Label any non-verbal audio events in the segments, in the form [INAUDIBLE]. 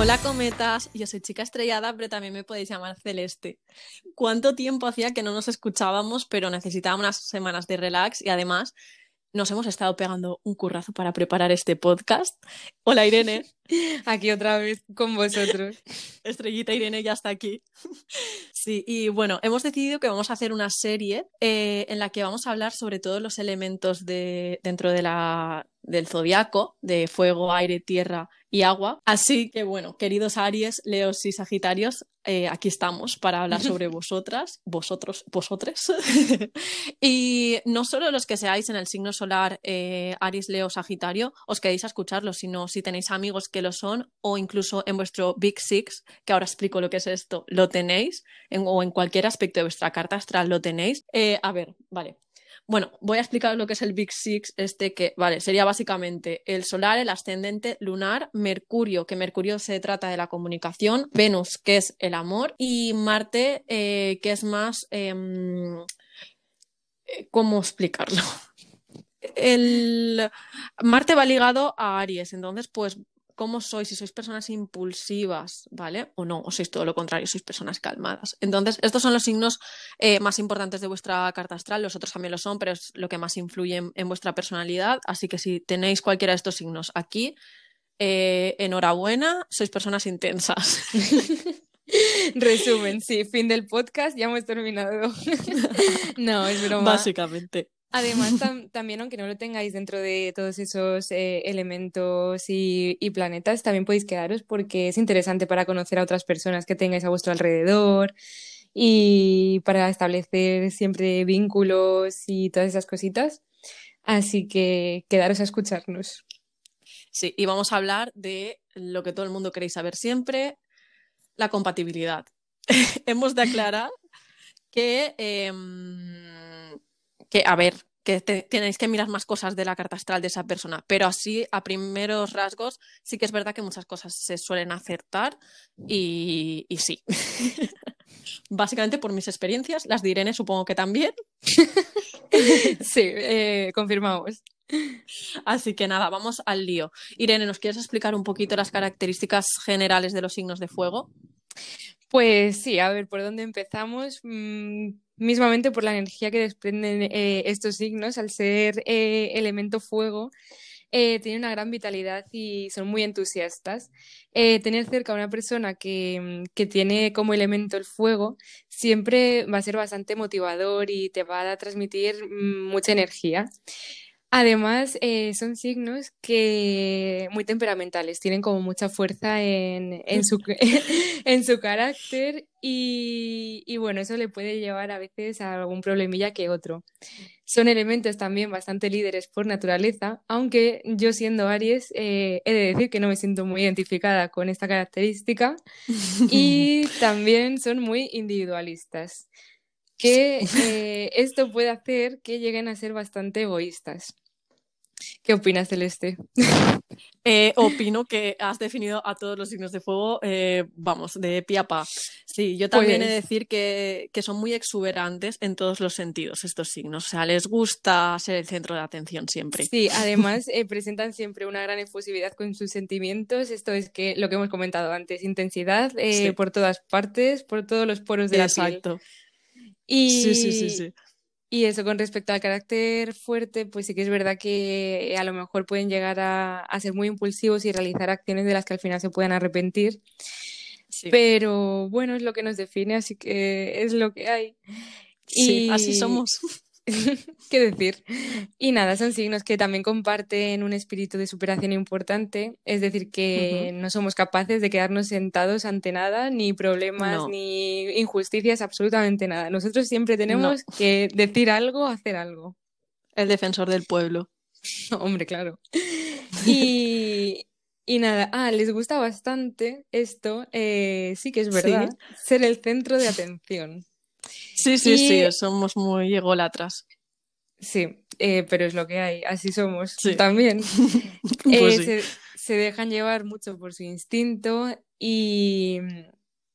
Hola cometas, yo soy chica estrellada, pero también me podéis llamar Celeste. ¿Cuánto tiempo hacía que no nos escuchábamos, pero necesitábamos unas semanas de relax y además nos hemos estado pegando un currazo para preparar este podcast. Hola Irene. [LAUGHS] Aquí otra vez con vosotros. [LAUGHS] Estrellita Irene ya está aquí. [LAUGHS] Sí, y bueno, hemos decidido que vamos a hacer una serie eh, en la que vamos a hablar sobre todos los elementos de, dentro de la, del zodiaco, de fuego, aire, tierra y agua. Así que bueno, queridos Aries, Leos y Sagitarios, eh, aquí estamos para hablar sobre [LAUGHS] vosotras, vosotros, vosotres. [LAUGHS] y no solo los que seáis en el signo solar eh, Aries, Leo, Sagitario, os quedéis a escucharlo, sino si tenéis amigos que lo son o incluso en vuestro Big Six, que ahora explico lo que es esto, lo tenéis, o en cualquier aspecto de vuestra carta astral lo tenéis. Eh, a ver, vale. Bueno, voy a explicar lo que es el Big Six, este que, vale, sería básicamente el solar, el ascendente lunar, Mercurio, que Mercurio se trata de la comunicación, Venus, que es el amor, y Marte, eh, que es más... Em, eh, ¿Cómo explicarlo? [LAUGHS] El Marte va ligado a Aries, entonces pues cómo sois, si sois personas impulsivas, ¿vale? O no, o sois todo lo contrario, sois personas calmadas. Entonces, estos son los signos eh, más importantes de vuestra carta astral, los otros también lo son, pero es lo que más influye en, vuestra personalidad. Así que si tenéis cualquiera de estos signos aquí, eh, enhorabuena, sois personas intensas. [LAUGHS] Resumen, sí, fin del podcast, ya hemos terminado. [LAUGHS] no, es broma. Básicamente. Además, también, aunque no lo tengáis dentro de todos esos eh, elementos y, planetas, también podéis quedaros porque es interesante para conocer a otras personas que tengáis a vuestro alrededor y para establecer siempre vínculos y todas esas cositas. Así que quedaros a escucharnos. Sí, y vamos a hablar de lo que todo el mundo queréis saber siempre, la compatibilidad. [LAUGHS] Hemos de aclarar que... Em, que, a ver, que tenéis que mirar más cosas de la carta astral de esa persona, pero así a primeros rasgos sí que es verdad que muchas cosas se suelen acertar y, sí. [LAUGHS] Básicamente por mis experiencias, las de Irene supongo que también. [LAUGHS] sí, eh, confirmamos. Así que nada, vamos al lío. Irene, ¿nos quieres explicar un poquito las características generales de los signos de fuego? Pues sí, a ver, ¿por dónde empezamos? Mm, mismamente por la energía que desprenden eh, estos signos, al ser eh, elemento fuego, eh, tienen una gran vitalidad y son muy entusiastas. tener cerca a una persona que, que, tiene como elemento el fuego siempre va a ser bastante motivador y te va a transmitir mm, mucha energía. Además, eh, son signos que muy temperamentales, tienen como mucha fuerza en, en, su, [LAUGHS] en su carácter y, y, bueno, eso le puede llevar a veces a algún problemilla que otro. Son elementos también bastante líderes por naturaleza, aunque yo siendo Aries eh, he de decir que no me siento muy identificada con esta característica [LAUGHS] y también son muy individualistas que [LAUGHS] eh, esto puede hacer que lleguen a ser bastante egoístas. ¿Qué opinas, Celeste? [LAUGHS] Eh, opino que has definido a todos los signos de fuego, eh, vamos, de pie a pa. Sí, yo también he de pues decir que, que, son muy exuberantes en todos los sentidos estos signos. O sea, les gusta ser el centro de atención siempre. Sí, además [LAUGHS] presentan siempre una gran efusividad con sus sentimientos. Esto es que lo que hemos comentado antes, intensidad por todas partes, por todos los poros de la piel. Exacto. Y, sí, sí, sí, sí. Y eso con respecto al carácter fuerte, pues sí que es verdad que a lo mejor pueden llegar a, ser muy impulsivos y realizar acciones de las que al final se puedan arrepentir. Pero bueno, es lo que nos define, así que es lo que hay. Sí, así somos. [LAUGHS] ¿Qué decir? Y nada, son signos que también comparten un espíritu de superación importante, es decir, que no somos capaces de quedarnos sentados ante nada, ni problemas, ni injusticias, absolutamente nada. Nosotros siempre tenemos que decir algo, hacer algo. El defensor del pueblo. [LAUGHS] Hombre, claro. Y, y nada, ah, les gusta bastante esto, eh, sí que es verdad, ser el centro de atención. Sí, sí, sí, somos muy egolatras. Sí, eh, pero es lo que hay, así somos también. [LAUGHS] Pues eh, se, dejan llevar mucho por su instinto y,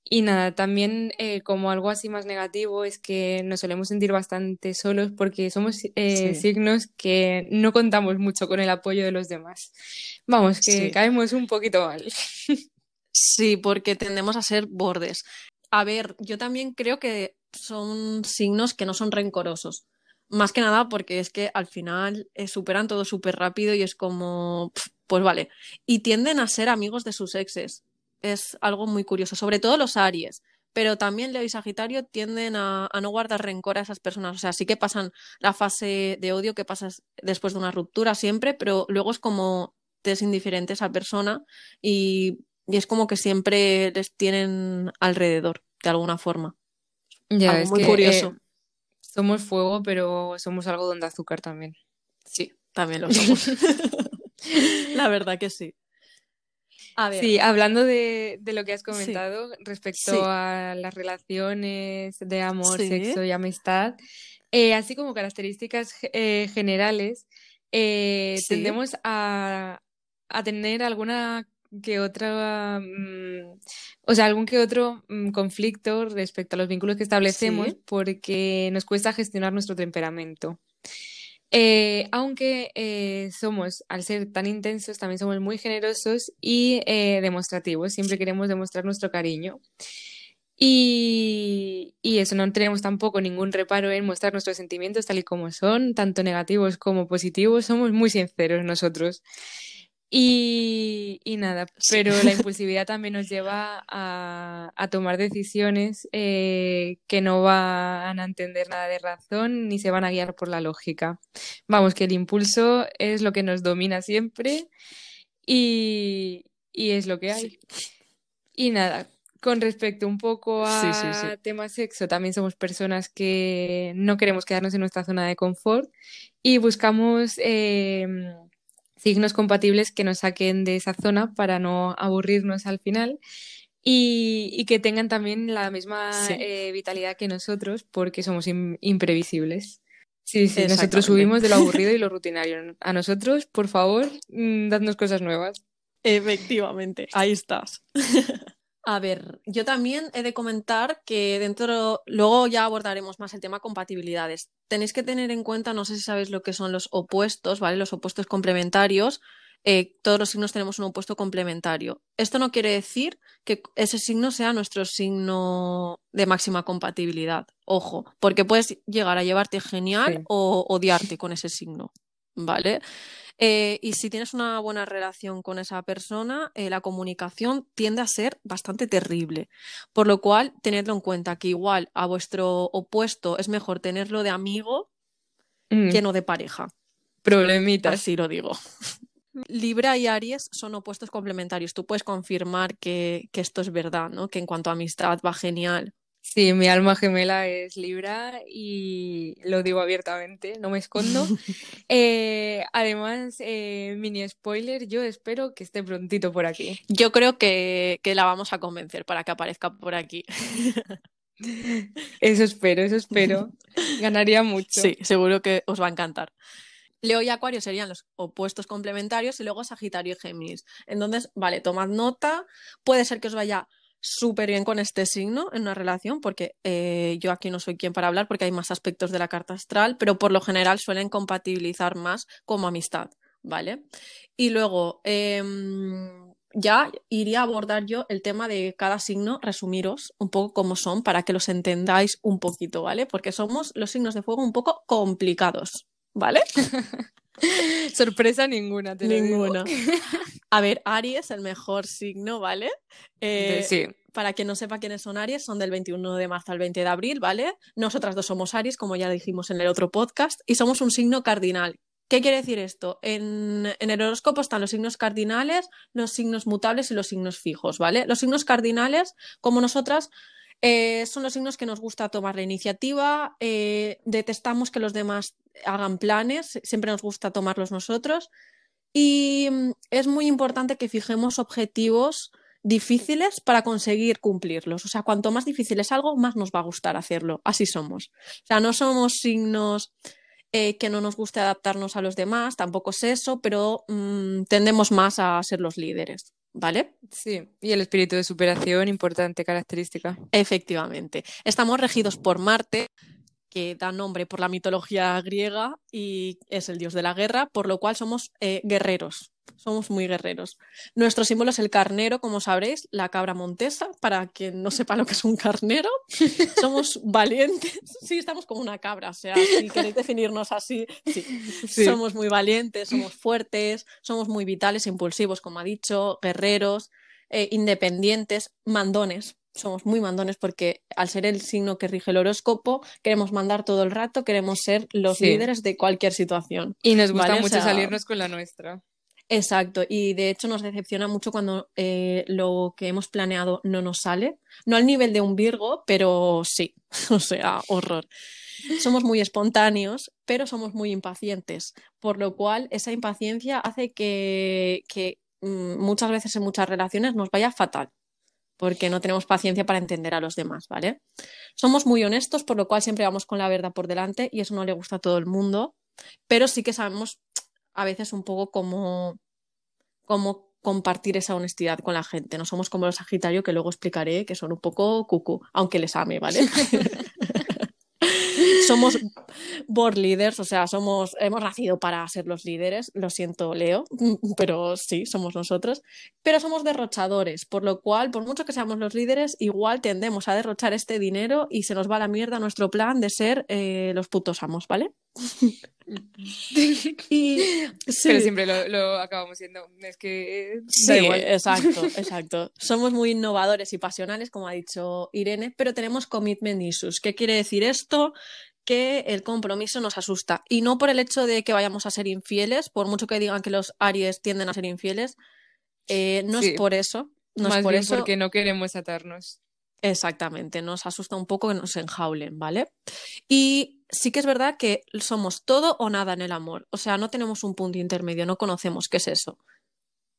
y nada, también eh, como algo así más negativo es que nos solemos sentir bastante solos porque somos signos que no contamos mucho con el apoyo de los demás. Vamos, que caemos un poquito mal. [LAUGHS] Sí, porque tendemos a ser bordes. A ver, yo también creo que son signos que no son rencorosos. Más que nada porque es que al final eh, superan todo súper rápido y es como, pues vale. Y tienden a ser amigos de sus exes. Es algo muy curioso, sobre todo los Aries. Pero también Leo y Sagitario tienden a, a no guardar rencor a esas personas. O sea, sí que pasan la fase de odio que pasas después de una ruptura siempre, pero luego es como te es indiferente esa persona y, y es como que siempre les tienen alrededor, de alguna forma. Ya, Algo es muy que curioso. eh, somos fuego, pero somos algodón de azúcar también. Sí, también lo somos. [LAUGHS] La verdad que sí. A ver, Sí, hablando de, de lo que has sí, comentado respecto sí, a las relaciones de amor, sí, sexo y amistad, eh, así como características eh, generales, eh, tendemos a, a tener alguna que otra, mm, o sea, algún que otro mm, conflicto respecto a los vínculos que establecemos sí, porque nos cuesta gestionar nuestro temperamento. Eh, aunque eh, somos, al ser tan intensos, también somos muy generosos y eh, demostrativos. Siempre queremos demostrar nuestro cariño. Y, y eso, no tenemos tampoco ningún reparo en mostrar nuestros sentimientos tal y como son, tanto negativos como positivos. Somos muy sinceros nosotros. Y, y nada, [LAUGHS] sí. pero la [LAUGHS] impulsividad también nos lleva a, a tomar decisiones eh, que no van a entender nada de razón ni se van a guiar por la lógica. Vamos, que el impulso es lo que nos domina siempre y, y es lo que hay. Sí, Y nada, con respecto un poco sí, sí, sí. a tema sexo, también somos personas que no queremos quedarnos en nuestra zona de confort y buscamos eh, signos compatibles que nos saquen de esa zona para no aburrirnos al final y, y que tengan también la misma Sí, eh, vitalidad que nosotros porque somos im- imprevisibles. Sí, sí, nosotros subimos de lo aburrido y lo [LAUGHS] rutinario. A nosotros, por favor, mm, dadnos cosas nuevas. Efectivamente, ahí estás. [LAUGHS] A ver, yo también he de comentar que dentro, luego ya abordaremos más el tema compatibilidades. Tenéis que tener en cuenta, no sé si sabéis lo que son los opuestos, ¿vale? Los opuestos complementarios. Eh, todos los signos tenemos un opuesto complementario. Esto no quiere decir que ese signo sea nuestro signo de máxima compatibilidad. Ojo, porque puedes llegar a llevarte genial Sí. o odiarte con ese signo, ¿vale? Eh, y si tienes una buena relación con esa persona, eh, la comunicación tiende a ser bastante terrible. Por lo cual, tenedlo en cuenta que igual a vuestro opuesto es mejor tenerlo de amigo Mm, que no de pareja. problemitas. Así lo digo. [LAUGHS] Libra y Aries son opuestos complementarios. Tú puedes confirmar que, que esto es verdad, ¿no? Que en cuanto a amistad va genial. Sí, mi alma gemela es Libra y lo digo abiertamente, no me escondo. [LAUGHS] Eh, además, eh, mini spoiler, yo espero que esté prontito por aquí. Yo creo que, que la vamos a convencer para que aparezca por aquí. Eso espero, eso espero. [LAUGHS] Ganaría mucho. Sí, seguro que os va a encantar. Leo y Acuario serían los opuestos complementarios y luego Sagitario y Géminis. Entonces, vale, tomad nota. Puede ser que os vaya súper bien con este signo en una relación, porque eh, yo aquí no soy quien para hablar, porque hay más aspectos de la carta astral, pero por lo general suelen compatibilizar más como amistad, ¿vale? Y luego, em, ya iría a abordar yo el tema de cada signo, resumiros un poco cómo son para que los entendáis un poquito, ¿vale? Porque somos los signos de fuego un poco complicados, ¿vale? [LAUGHS] Sorpresa ninguna, te lo digo. [LAUGHS] A ver, Aries, el mejor signo, ¿vale? Eh, sí, para quien no sepa quiénes son Aries, son del 21 de marzo al 20 de abril, ¿vale? Nosotras dos somos Aries, como ya dijimos en el otro podcast, y somos un signo cardinal. ¿Qué quiere decir esto? En, en el horóscopo están los signos cardinales, los signos mutables y los signos fijos, ¿vale? Los signos cardinales, como nosotras, eh, son los signos que nos gusta tomar la iniciativa, eh, detestamos que los demás hagan planes, siempre nos gusta tomarlos nosotros. Y mm, es muy importante que fijemos objetivos difíciles para conseguir cumplirlos. O sea, cuanto más difícil es algo, más nos va a gustar hacerlo. Así somos. O sea, no somos signos eh, que no nos guste adaptarnos a los demás, tampoco es eso, pero mm, tendemos más a ser los líderes. ¿Vale? sí. Y el espíritu de superación, importante característica. Efectivamente. Estamos regidos por Marte, que da nombre por la mitología griega y es el dios de la guerra, por lo cual somos eh, guerreros. somos muy guerreros. Nuestro símbolo es el carnero, como sabréis, la cabra montesa, para quien no sepa lo que es un carnero. [LAUGHS] Somos valientes, sí, estamos como una cabra, o sea, si queréis definirnos así, sí. Sí. Somos muy valientes, somos fuertes, somos muy vitales, impulsivos, como ha dicho, guerreros, eh, independientes, mandones. Somos muy mandones porque al ser el signo que rige el horóscopo, queremos mandar todo el rato, queremos ser los Sí. líderes de cualquier situación. Y nos gusta Vale, o mucho sea- salirnos con la nuestra. Exacto, y de hecho nos decepciona mucho cuando eh, lo que hemos planeado no nos sale. No al nivel de un Virgo, pero sí, [LAUGHS] o sea, horror. Somos muy espontáneos, pero somos muy impacientes, por lo cual esa impaciencia hace que, que mm, muchas veces en muchas relaciones nos vaya fatal, porque no tenemos paciencia para entender a los demás, ¿vale? Somos muy honestos, por lo cual siempre vamos con la verdad por delante y eso no le gusta a todo el mundo, pero sí que sabemos a veces un poco cómo, cómo compartir esa honestidad con la gente. No somos como los Sagitario, que luego explicaré que son un poco cucú, aunque les ame, ¿vale? [LAUGHS] somos board leaders, o sea, somos, hemos nacido para ser los líderes, lo siento, Leo, [LAUGHS] pero sí, somos nosotros. Pero somos derrochadores, por lo cual, por mucho que seamos los líderes, igual tendemos a derrochar este dinero y se nos va a la mierda nuestro plan de ser eh, los putos amos, ¿vale? [LAUGHS] y [LAUGHS] sí. Pero siempre lo, lo acabamos siendo. Es que eh, Sí, igual. exacto, [LAUGHS] exacto. Somos muy innovadores y pasionales, como ha dicho Irene, pero tenemos commitment issues. ¿Qué quiere decir esto? Que el compromiso nos asusta. Y no por el hecho de que vayamos a ser infieles, por mucho que digan que los Aries tienden a ser infieles, eh, no Sí. es por eso. No Más es por bien eso. porque no queremos atarnos. Exactamente, nos asusta un poco que nos enjaulen, ¿vale? Y sí que es verdad que somos todo o nada en el amor. O sea, no tenemos un punto intermedio, no conocemos qué es eso.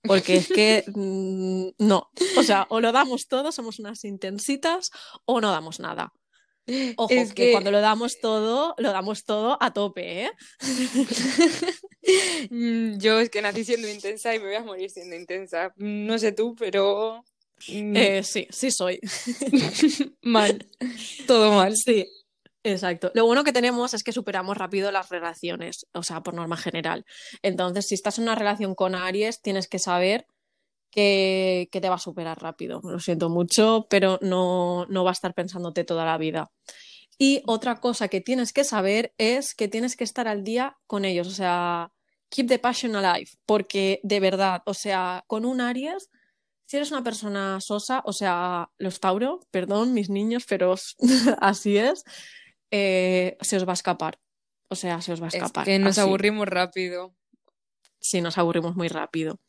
Porque es que [LAUGHS] mm, no. O sea, o lo damos todo, somos unas intensitas, o no damos nada. Ojo, Es que... que- cuando lo damos todo, lo damos todo a tope, ¿eh? [LAUGHS] Mm, Yo es que nací siendo intensa y me voy a morir siendo intensa. No sé tú, pero mm, Eh, sí, sí soy. [LAUGHS] mal. Todo mal. Sí, exacto. Lo bueno que tenemos es que superamos rápido las relaciones, o sea, por norma general. Entonces, si estás en una relación con Aries, tienes que saber que, te va a superar rápido. Lo siento mucho, pero no, no va a estar pensándote toda la vida. Y otra cosa que tienes que saber es que tienes que estar al día con ellos, o sea, keep the passion alive, porque de verdad, o sea, con un Aries, si eres una persona sosa, o sea, los Tauro, perdón, mis niños, pero [LAUGHS] así es, eh, se os va a escapar. O sea, se os va a Es escapar. que nos así. aburrimos rápido. Sí, nos aburrimos muy rápido.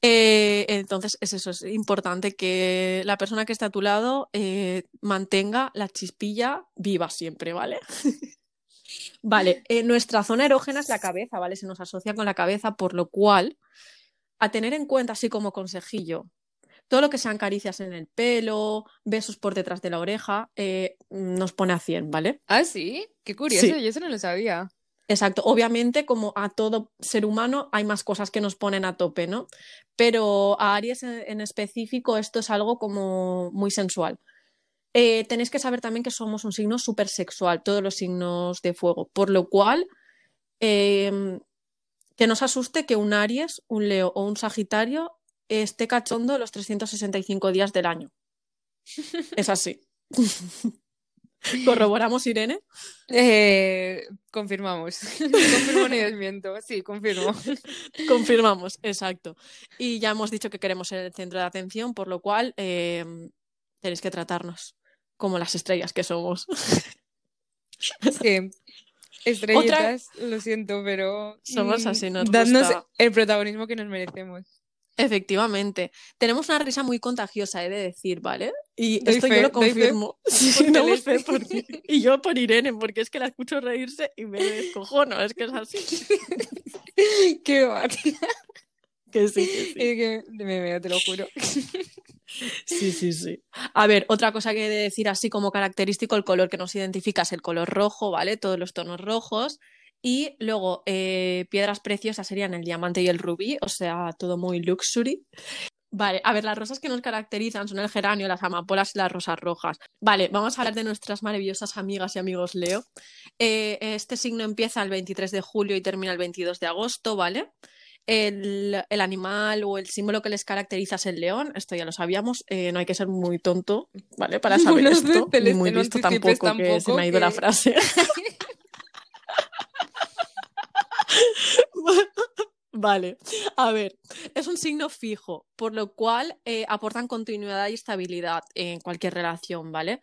Eh, entonces, es eso, es importante que la persona que está a tu lado eh, mantenga la chispilla viva siempre, ¿vale? [LAUGHS] Vale, eh, nuestra zona erógena es la cabeza, ¿vale? Se nos asocia con la cabeza, por lo cual, a tener en cuenta, así como consejillo, todo lo que sean caricias en el pelo, besos por detrás de la oreja, eh, nos pone a 100, ¿vale? Ah, sí, qué curioso, Sí. yo eso no lo sabía. Exacto. Obviamente, como a todo ser humano, hay más cosas que nos ponen a tope, ¿no? Pero a Aries en, en específico esto es algo como muy sensual. Eh, tenéis que saber también que somos un signo súper sexual, todos los signos de fuego, por lo cual eh, que nos asuste que un Aries, un Leo o un Sagitario esté cachondo los 365 días del año. Es así. [LAUGHS] ¿Corroboramos, Irene? Eh, confirmamos. [LAUGHS] Confirmo ni desmiento. Sí, confirmo. Confirmamos, exacto. Y ya hemos dicho que queremos ser el centro de atención, por lo cual eh, tenéis que tratarnos como las estrellas que somos. [LAUGHS] Sí. Estrellitas, lo siento, pero Somos mm, así, nos dadnos gusta. el protagonismo que nos merecemos. Efectivamente. Tenemos una risa muy contagiosa, he de decir, ¿vale? Y Doy esto fe, yo lo confirmo. [LAUGHS] Sí, [LAUGHS] Y yo por Irene, porque es que la escucho reírse y me descojono, es que es así. [LAUGHS] Qué va. Que sí, que sí. Es que me veo, te lo juro. Sí, sí, sí. A ver, otra cosa que he de decir así como característico, el color que nos identifica es el color rojo, ¿vale? Todos los tonos rojos. Y luego, eh, piedras preciosas serían el diamante y el rubí, o sea, todo muy luxury. Vale, a ver, las rosas que nos caracterizan son el geranio, las amapolas y las rosas rojas. Vale, vamos a hablar de nuestras maravillosas amigas y amigos Leo. Eh, este signo empieza el 23 de julio y termina el 22 de agosto, ¿vale? el, el animal o el símbolo que les caracteriza es el león, esto ya lo sabíamos, eh, no hay que ser muy tonto, ¿vale? Para saber Bueno, esto, [LAUGHS] ni muy listo anticipes tampoco, que se tampoco me ha ido la que- frase. [LAUGHS] Vale, a ver, es un signo fijo, por lo cual eh, aportan continuidad y estabilidad en cualquier relación, ¿vale?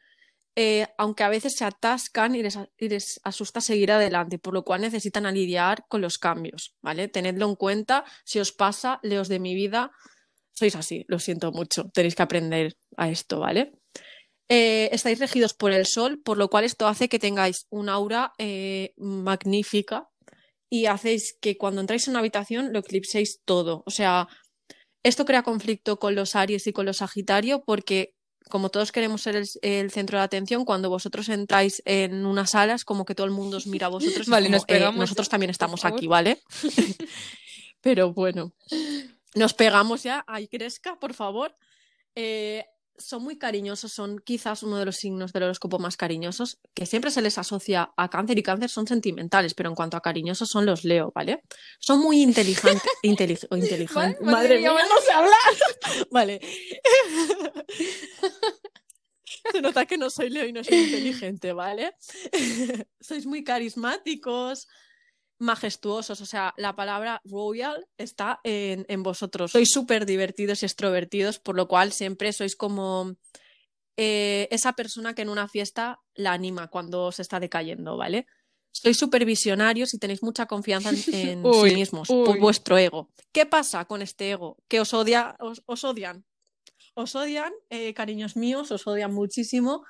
Eh, aunque a veces se atascan y les, asusta seguir adelante, por lo cual necesitan lidiar con los cambios, ¿vale? Tenedlo en cuenta, si os pasa, leos de mi vida, sois así, lo siento mucho, tenéis que aprender a esto, ¿vale? Eh, estáis regidos por el sol, por lo cual esto hace que tengáis un aura magnífica y hacéis que cuando entráis en una habitación lo eclipséis todo. O sea, esto crea conflicto con los Aries y con los Sagitario porque como todos queremos ser el, el centro de atención, cuando vosotros entráis en unas salas, como que todo el mundo os mira a vosotros. [LAUGHS] Vale, como, nos eh, nosotros también estamos aquí, ¿vale? [LAUGHS] [LAUGHS] Pero bueno, nos pegamos ya. Ahí crezca, por favor. Eh, son muy cariñosos, son quizás uno de los signos del horóscopo más cariñosos, que siempre se les asocia a cáncer y cáncer son sentimentales, pero en cuanto a cariñosos son los Leo, ¿vale? Son muy inteligentes. [LAUGHS] inteligentes. Madre- Madre, madre mía, mía, no sé hablar. [LAUGHS] Vale. [LAUGHS] Se nota que no soy Leo y no soy inteligente, ¿vale? Sois muy carismáticos, majestuosos, o sea, la palabra royal está en, en vosotros. Sois súper divertidos y extrovertidos, por lo cual siempre sois como eh, esa persona que en una fiesta la anima cuando se está decayendo, ¿vale? Sois súper visionarios y tenéis mucha confianza en, [LAUGHS] en Uy, sí mismos, por uy. vuestro ego. ¿Qué pasa con este ego? Que os odia, os, os odian. Os odian, eh, cariños míos, os odian muchísimo.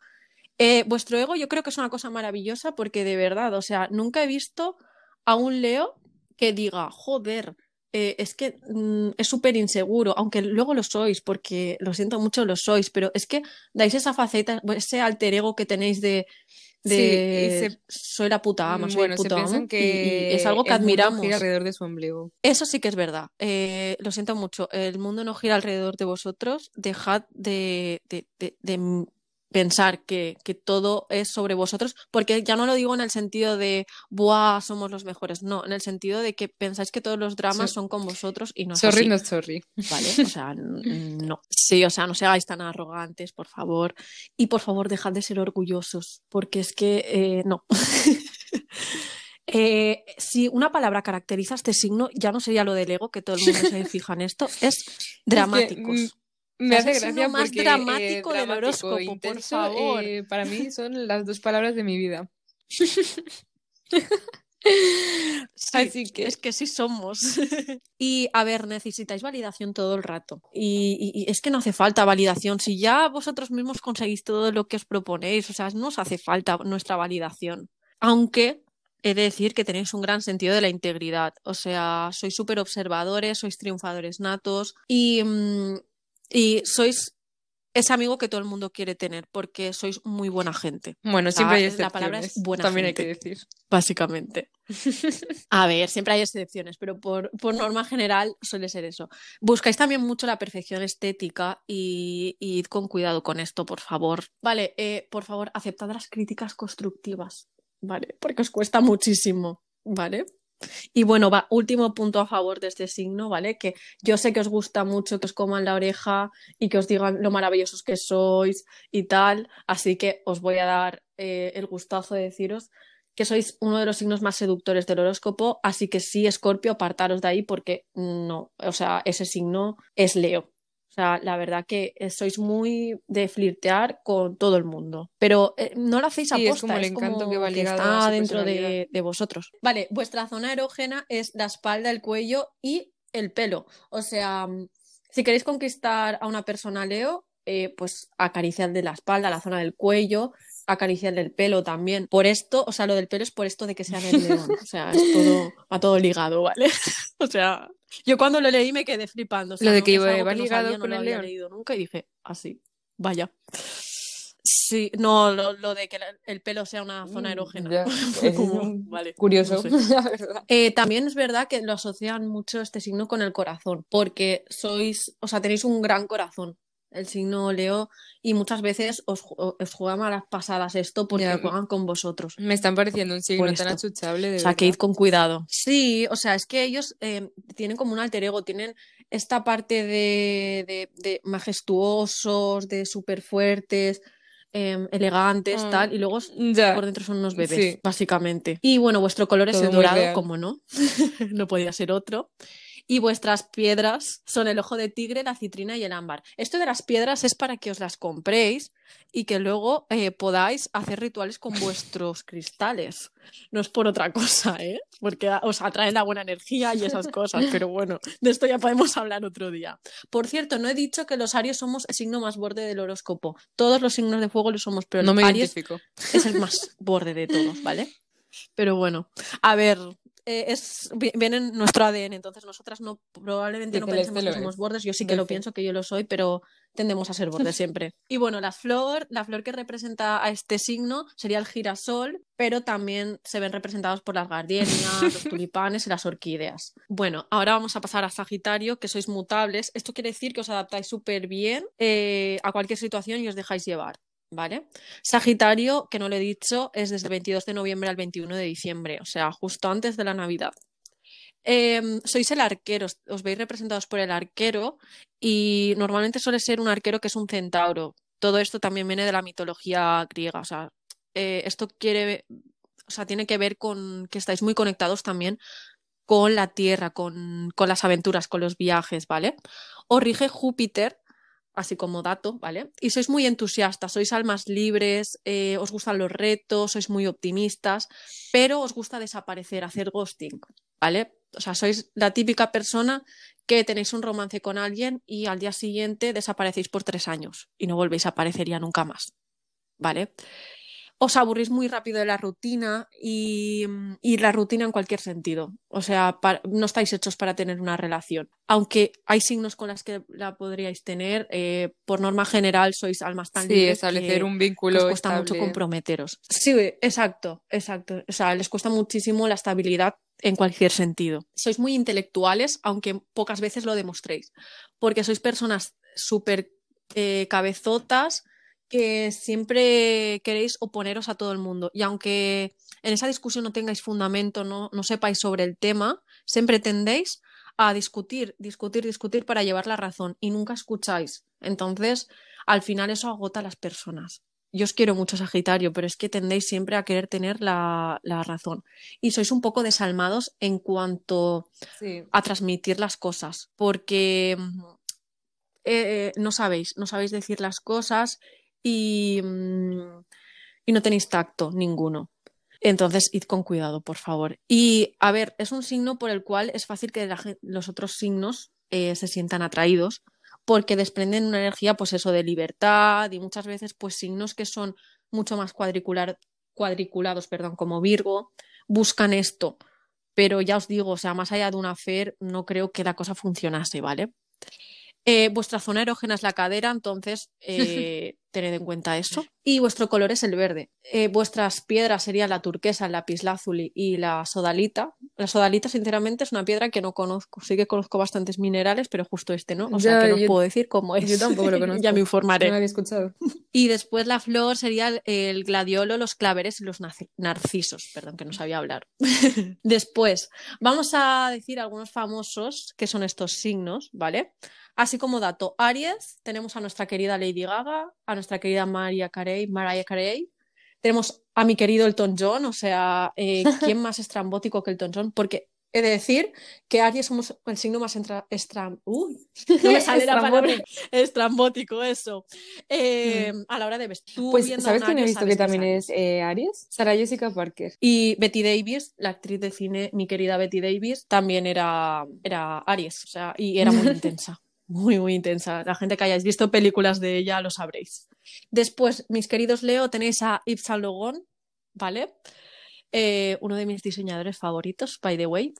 Eh, vuestro ego yo creo que es una cosa maravillosa porque de verdad, o sea, nunca he visto a un Leo que diga, joder, eh, es que mm, es súper inseguro, aunque luego lo sois, porque lo siento mucho, lo sois, pero es que dais esa faceta, ese alter ego que tenéis de, Sí, de se- soy la puta ama, soy bueno, el puto y- que y es algo que el mundo admiramos. gira alrededor de su ombligo. Eso sí que es verdad. Eh, lo siento mucho. El mundo no gira alrededor de vosotros. Dejad de, pensar que, que todo es sobre vosotros, porque ya no lo digo en el sentido de, buah, somos los mejores. No, en el sentido de que pensáis que todos los dramas So- son con vosotros y no es sorry, así. no sorry. ¿Vale? O sea, [LAUGHS] no. Sí, o sea, no seáis tan arrogantes, por favor. Y por favor, dejad de ser orgullosos, porque es que eh, no. [LAUGHS] Eh, si una palabra caracteriza este signo, ya no sería lo del ego, que todo el mundo se fija en esto, es dramáticos. Es que, mm, me hace gracia más porque, dramático eh, del dramático horóscopo, por favor. eh, para mí son las dos palabras de mi vida. [LAUGHS] Sí, Así que- es que sí somos. [LAUGHS] y a ver, necesitáis validación todo el rato. Y, y- y es que no hace falta validación. Si ya vosotros mismos conseguís todo lo que os proponéis, o sea, no os hace falta nuestra validación. Aunque he de decir que tenéis un gran sentido de la integridad. O sea, sois súper observadores, sois triunfadores natos y, mm, y sois ese amigo que todo el mundo quiere tener porque sois muy buena gente, Bueno, O sea, siempre hay la excepciones. palabra es buena También hay gente. que decir. básicamente. [LAUGHS] A ver, siempre hay excepciones, pero por, por norma general suele ser eso. Buscáis también mucho la perfección estética y, y id con cuidado con esto, por favor. Vale, eh, por favor, aceptad las críticas constructivas, ¿vale? Porque os cuesta muchísimo, ¿vale? Y bueno, va, último punto a favor de este signo, ¿vale? Que yo sé que os gusta mucho que os coman la oreja y que os digan lo maravillosos que sois y tal, así que os voy a dar eh, el gustazo de deciros que sois uno de los signos más seductores del horóscopo, así que sí, Escorpio, apartaros de ahí porque no, o sea, ese signo es Leo. O sea, la verdad que sois muy de flirtear con todo el mundo, pero eh, no lo hacéis Sí, es aposta, como el encanto que va ligado a está dentro de, de vosotros. Vale, vuestra zona erógena es la espalda, el cuello y el pelo. O sea, si queréis conquistar a una persona Leo, eh, pues acariciadle la espalda, la zona del cuello, acariciarle el pelo también. Por esto, o sea, lo del pelo es por esto de que sean el [LAUGHS] león. O sea, es todo, va todo ligado, ¿vale? [LAUGHS] o sea, yo cuando lo leí me quedé flipando. o sea, Lo de no- que va no ligado sabía, no con lo el había león. leído nunca y dije, así, vaya. Sí, no, lo, lo de que el pelo sea una zona Mm, erógena. [LAUGHS] Fue es como, vale, Curioso, no sé. la verdad. Eh, también es verdad que lo asocian mucho este signo con el corazón, porque sois, o sea, tenéis un gran corazón. El signo Leo, y muchas veces os, os juega malas pasadas esto porque juegan con vosotros. Me están pareciendo un signo tan achuchable. De o sea, que id con cuidado. Sí, o sea, es que ellos eh, tienen como un alter ego, tienen esta parte de, de, majestuosos, de súper fuertes. Em, elegantes, mm, tal, y luego por dentro son unos bebés, básicamente. Y bueno, vuestro color es el dorado, como no, [LAUGHS] no podía ser otro y vuestras piedras son el ojo de tigre, la citrina y el ámbar. Esto de las piedras es para que os las compréis y que luego eh, podáis hacer rituales con vuestros cristales. No es por otra cosa, ¿eh? Porque os atrae la buena energía y esas cosas, [LAUGHS] pero bueno, de esto ya podemos hablar otro día. Por cierto, no he dicho que los Aries somos el signo más borde del horóscopo. Todos los signos de fuego lo somos, pero no me Aries es el más borde de todos, ¿vale? [LAUGHS] Pero bueno, a ver, eh, es, viene en nuestro ADN, entonces nosotras no probablemente no pensemos que somos bordes, yo sí que lo pienso que yo lo soy, pero tendemos a ser bordes [LAUGHS] siempre. Y bueno, la flor, la flor que representa a este signo sería el girasol, pero también se ven representados por las gardenias, los [LAUGHS] tulipanes y las orquídeas. Bueno, ahora vamos a pasar a Sagitario, que sois mutables. Esto quiere decir que os adaptáis súper bien eh, a cualquier situación y os dejáis llevar. ¿Vale? Sagitario, que no lo he dicho, es desde el 22 de noviembre al 21 de diciembre, o sea, justo antes de la Navidad. Em, sois el arquero, os veis representados por el arquero y normalmente suele ser un arquero que es un centauro. Todo esto también viene de la mitología griega, o sea, eh, esto quiere, o sea, tiene que ver con que estáis muy conectados también con la tierra, con, con las aventuras, con los viajes, ¿vale? Os rige Júpiter, así como dato, ¿vale? Y sois muy entusiastas, sois almas libres, eh, os gustan los retos, sois muy optimistas, pero os gusta desaparecer, hacer ghosting, ¿vale? O sea, sois la típica persona que tenéis un romance con alguien y al día siguiente desaparecéis por tres años y no volvéis a aparecer ya nunca más, ¿vale? Os aburrís muy rápido de la rutina y, la rutina en cualquier sentido. O sea, no estáis hechos para tener una relación. Aunque hay signos con los que la podríais tener, eh, por norma general sois almas tan sí, establecer un vínculo. os cuesta mucho comprometeros. Sí, exacto, exacto. O sea, les cuesta muchísimo la estabilidad en cualquier sentido. Sois muy intelectuales, aunque pocas veces lo demostréis, porque sois personas súper eh, cabezotas que siempre queréis oponeros a todo el mundo. Y aunque en esa discusión no tengáis fundamento, no, no sepáis sobre el tema, siempre tendéis a discutir, discutir, discutir para llevar la razón y nunca escucháis. Entonces, al final eso agota a las personas. Yo os quiero mucho, Sagitario, pero es que tendéis siempre a querer tener la, razón. Y sois un poco desalmados en cuanto a transmitir las cosas, porque eh, no sabéis, no sabéis decir las cosas Mm, y, no tenéis tacto ninguno. Entonces, id con cuidado, por favor. Y, a ver, es un signo por el cual es fácil que los otros signos eh, se sientan atraídos, porque desprenden una energía, pues eso, de libertad y muchas veces, pues signos que son mucho más cuadricular, cuadriculados, perdón, como Virgo, buscan esto. Pero ya os digo, o sea, más allá de una fe, no creo que la cosa funcionase, ¿vale? Eh, vuestra zona erógena es la cadera, entonces eh, [LAUGHS] tened en cuenta eso. Y vuestro color es el verde. Eh, vuestras piedras serían la turquesa, el lapislázuli y la sodalita. La sodalita, sinceramente, es una piedra que no conozco. Sí que conozco bastantes minerales, pero justo este no. O sea, que no puedo decir cómo es. Yo tampoco lo [LAUGHS] conozco. ya me informaré. No lo había escuchado. [LAUGHS] Y después la flor sería el gladiolo, los claveres y los narcisos. Perdón, que no sabía hablar. después, vamos a decir algunos famosos que son estos signos, ¿vale? Así como dato, Aries, tenemos a nuestra querida Lady Gaga, a nuestra querida Maria Carey, Mariah Carey, tenemos a mi querido Elton John, o sea, eh, [LAUGHS] ¿quién más estrambótico que Elton John? Porque he de decir que Aries somos el signo más extra, Uy, no me [LAUGHS] sale la palabra estrambótico, eso. Eh, mm. A la hora de vestir. pues, ¿sabes quién he visto que también es eh, Aries? Sarah Jessica Parker. Y Betty Davis, la actriz de cine, mi querida Betty Davis, también era, era Aries, o sea, y era muy [LAUGHS] intensa muy, muy intensa. La gente que hayáis visto películas de ella lo sabréis. Después, mis queridos Leo, tenéis a Yves Saint ¿vale? Eh, uno de mis diseñadores favoritos, by the way.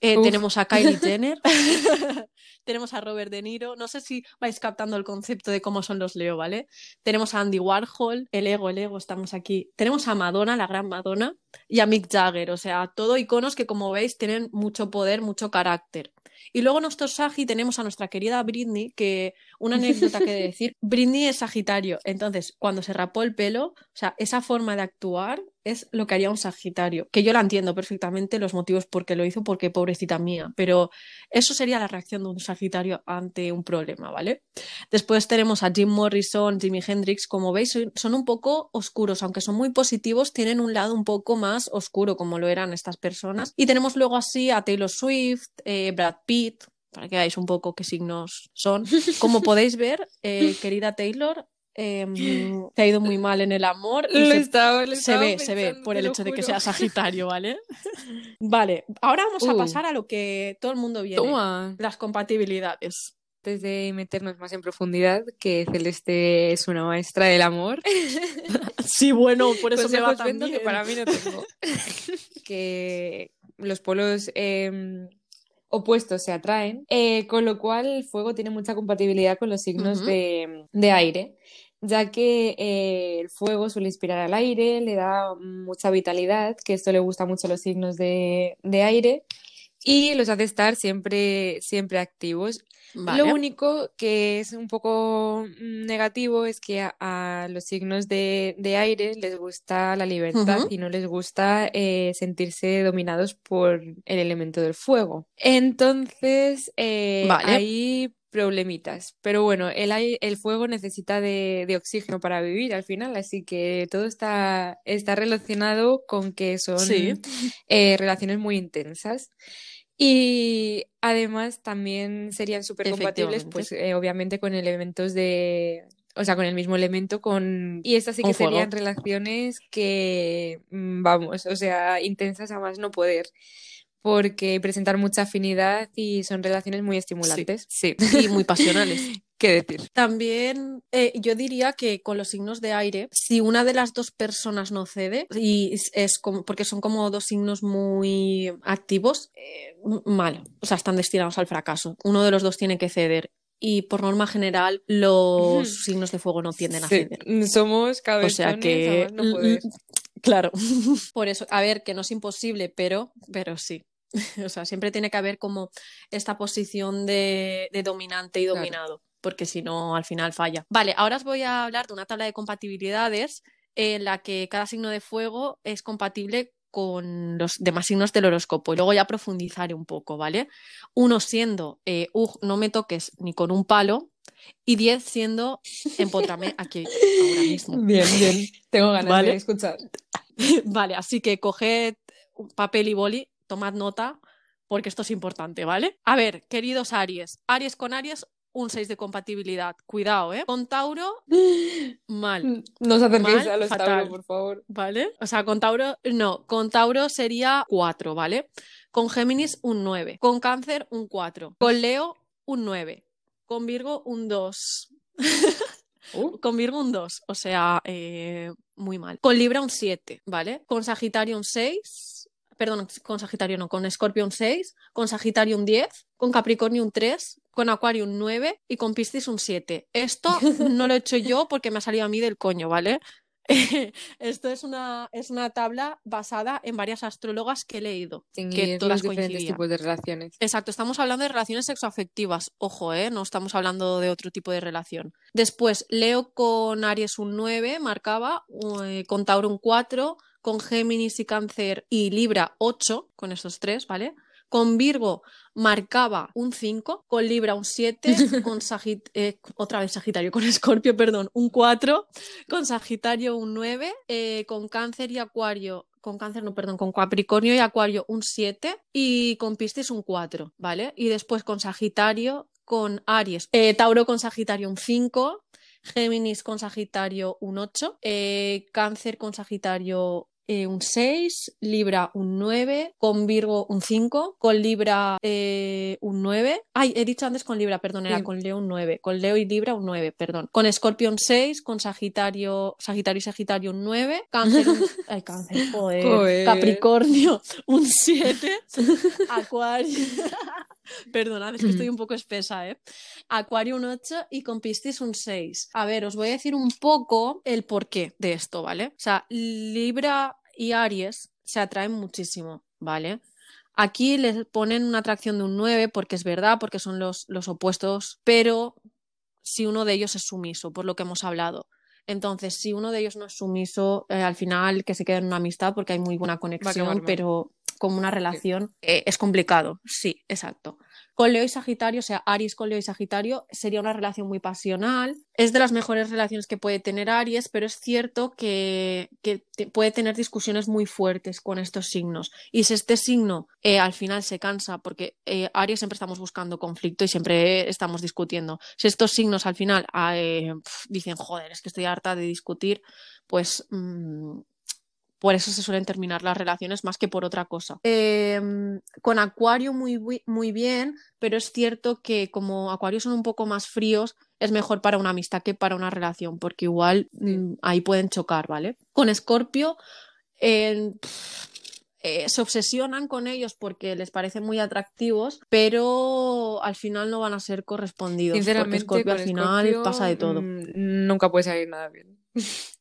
Eh, tenemos a Kylie Jenner, [LAUGHS] tenemos a Robert De Niro. No sé si vais captando el concepto de cómo son los Leo, ¿vale? Tenemos a Andy Warhol, el ego, el ego, estamos aquí. Tenemos a Madonna, la gran Madonna, y a Mick Jagger, o sea, todo iconos que como veis tienen mucho poder, mucho carácter. Y luego nuestro Sagi tenemos a nuestra querida Britney, que una anécdota que decir, [LAUGHS] Britney es Sagitario, entonces cuando se rapó el pelo, o sea, esa forma de actuar es lo que haría un Sagitario, que yo la entiendo perfectamente los motivos por qué lo hizo, porque pobrecita mía, pero eso sería la reacción de un Sagitario ante un problema, ¿vale? Después tenemos a Jim Morrison, Jimi Hendrix, como veis, son un poco oscuros, aunque son muy positivos, tienen un lado un poco más oscuro, como lo eran estas personas. Y tenemos luego así a Taylor Swift, eh, Brad Pitt, para que veáis un poco qué signos son. Como podéis ver, eh, [LAUGHS] querida Taylor, Em, [LAUGHS] te ha ido muy mal en el amor. Y se, se ve, se ve por el hecho de que sea Sagitario, ¿vale? [LAUGHS] vale, ahora vamos a pasar a lo que todo el mundo viene. Las compatibilidades. Antes de meternos más en profundidad, que Celeste es una maestra del amor. sí, bueno, por eso pues me va tan que para mí no tengo. que los polos em, opuestos se atraen, eh, con lo cual el fuego tiene mucha compatibilidad con los signos de, de, aire ya que eh, el fuego suele inspirar al aire, le da mucha vitalidad, que esto le gusta mucho a los signos de, aire y los hace estar siempre, siempre activos. Lo único que es un poco negativo es que a, los signos de, aire les gusta la libertad y no les gusta eh, sentirse dominados por el elemento del fuego. Entonces, eh, ahí problemitas. Pero bueno, el, el fuego necesita de, oxígeno para vivir al final, así que todo está, está relacionado con que son eh, relaciones muy intensas. Y además también serían súper compatibles, pues eh, obviamente con elementos de, o sea, con el mismo elemento, con... Y estas sí que serían relaciones que, mm, vamos, o sea, intensas a más no poder porque presentan mucha afinidad y son relaciones muy estimulantes. Sí, [LAUGHS] y muy pasionales. ¿Qué decir? También eh, yo diría que con los signos de aire, si una de las dos personas no cede, y es, como, porque son como dos signos muy activos, eh, mal, o sea, están destinados al fracaso. Uno de los dos tiene que ceder y por norma general los signos de fuego no tienden a ceder. Somos cabezones, o sea que no poder. Claro, [LAUGHS] por eso, a ver, que no es imposible, pero, pero sí. [LAUGHS] o sea, siempre tiene que haber como esta posición de, dominante y dominado, porque si no, al final falla. Vale, ahora os voy a hablar de una tabla de compatibilidades en la que cada signo de fuego es compatible con los demás signos del horóscopo y luego ya profundizaré un poco, ¿vale? Uno siendo, eh, no me toques ni con un palo, y diez siendo, empótrame aquí ahora mismo. [LAUGHS] Bien, bien, tengo ganas de escuchar. [LAUGHS] Vale, así que coged papel y boli tomad nota porque esto es importante, ¿vale? A ver, queridos Aries, Aries con Aries, un 6 de compatibilidad. Cuidado, ¿eh? Con Tauro, [GASPS] mal. No os acerquéis a los Tauro, por favor. ¿Vale? O sea, con Tauro, no. Con Tauro sería 4, ¿vale? Con Géminis, un 9. Con Cáncer, un 4. Con Leo, un 9. Con Virgo, un 2. [LAUGHS] Uh. Con Virgo, un 2. O sea, eh, muy mal. Con Libra, un 7, ¿vale? Con Sagitario, un 6 perdón, con Sagitario no, con Scorpio un 6, con Sagitario un 10, con Capricornio un 3, con Acuario un 9 y con Piscis un 7. Esto [LAUGHS] no lo he hecho yo porque me ha salido a mí del coño, ¿vale? [LAUGHS] Esto es una, es una tabla basada en varias astrólogas que he leído. que todas diferentes tipos de relaciones. Exacto, estamos hablando de relaciones sexoafectivas. Ojo, ¿eh? no estamos hablando de otro tipo de relación. Después, Leo con Aries un 9, marcaba, eh, con Tauro un 4, con Géminis y Cáncer y Libra 8, con esos tres, ¿vale? Con Virgo marcaba un 5, con Libra un 7, [LAUGHS] con Sagit eh, otra vez Sagitario, con Escorpio, perdón, un 4, con Sagitario un 9, eh, con Cáncer y Acuario con cáncer, no, perdón, con Capricornio y Acuario un 7 y con Piscis un 4, ¿vale? Y después con Sagitario, con Aries, eh, Tauro con Sagitario un 5, Géminis con Sagitario un 8, Cáncer con Sagitario eh, un 6, Libra un 9, con Virgo un 5, con Libra eh, un 9. Ay, he dicho antes con Libra, perdón, era Sí. con Leo un 9. Con Leo y Libra un 9, perdón. Con Escorpio un 6, con Sagitario, Sagitario y Sagitario un 9, Cáncer un... [LAUGHS] Ay, Cáncer, joder. Joder. Capricornio un 7, [LAUGHS] Acuario... Perdonad, es que estoy un poco espesa, ¿eh? Acuario un 8 y con Piscis un 6. A ver, os voy a decir un poco el porqué de esto, ¿vale? O sea, Libra y Aries se atraen muchísimo, ¿vale? Aquí les ponen una atracción de un 9 porque es verdad, porque son los, los opuestos, pero si uno de ellos es sumiso, por lo que hemos hablado. Entonces, si uno de ellos no es sumiso, eh, al final que se quede en una amistad porque hay muy buena conexión, pero como una relación eh, es complicado. Sí, exacto. Con Leo y Sagitario, o sea, Aries con Leo y Sagitario, sería una relación muy pasional. Es de las mejores relaciones que puede tener Aries, pero es cierto que, que te- puede tener discusiones muy fuertes con estos signos. Y si este signo eh, al final se cansa, porque eh, Aries siempre estamos buscando conflicto y siempre estamos discutiendo. Si estos signos al final ah, dicen, joder, es que estoy harta de discutir, pues mm, por eso se suelen terminar las relaciones más que por otra cosa. Eh, con Acuario muy, muy bien, pero es cierto que como Acuario son un poco más fríos, es mejor para una amistad que para una relación, porque igual mm, ahí pueden chocar, ¿vale? Con Escorpio eh, eh, se obsesionan con ellos porque les parecen muy atractivos, pero al final no van a ser correspondidos, porque Sinceramente, Escorpio al con final pasa de todo. mm, nunca puede salir nada bien. [LAUGHS]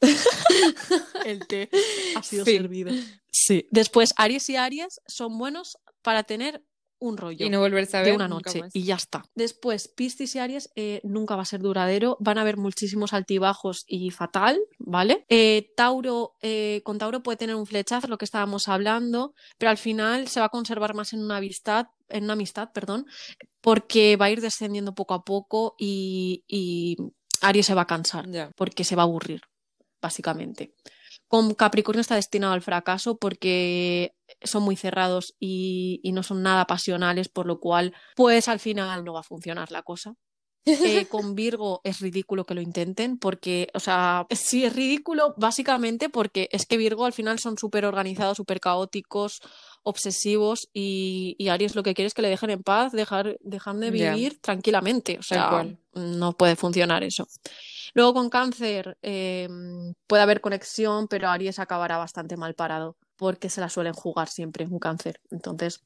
[LAUGHS] El té ha sido servido. Sí. Después, Aries y Aries son buenos para tener un rollo Y no volverse a de ver una nunca noche más. y ya está. Después, Piscis y Aries eh, nunca va a ser duradero, van a haber muchísimos altibajos y fatal, ¿vale? Eh, Tauro, eh, con Tauro puede tener un flechazo, lo que estábamos hablando, pero al final se va a conservar más en una amistad, en una amistad, perdón, porque va a ir descendiendo poco a poco y, y Aries se va a cansar porque se va a aburrir, básicamente. Con Capricornio está destinado al fracaso porque son muy cerrados y, y no son nada pasionales, por lo cual, pues al final no va a funcionar la cosa. Eh, [LAUGHS] con Virgo es ridículo que lo intenten porque, o sea, sí es ridículo básicamente porque es que Virgo al final son súper organizados, súper caóticos, obsesivos y, y Aries lo que quiere es que le dejen en paz, dejar, dejan de vivir tranquilamente, o sea, no puede funcionar eso. Luego con cáncer eh, puede haber conexión, pero Aries acabará bastante mal parado porque se la suelen jugar siempre un cáncer. Entonces,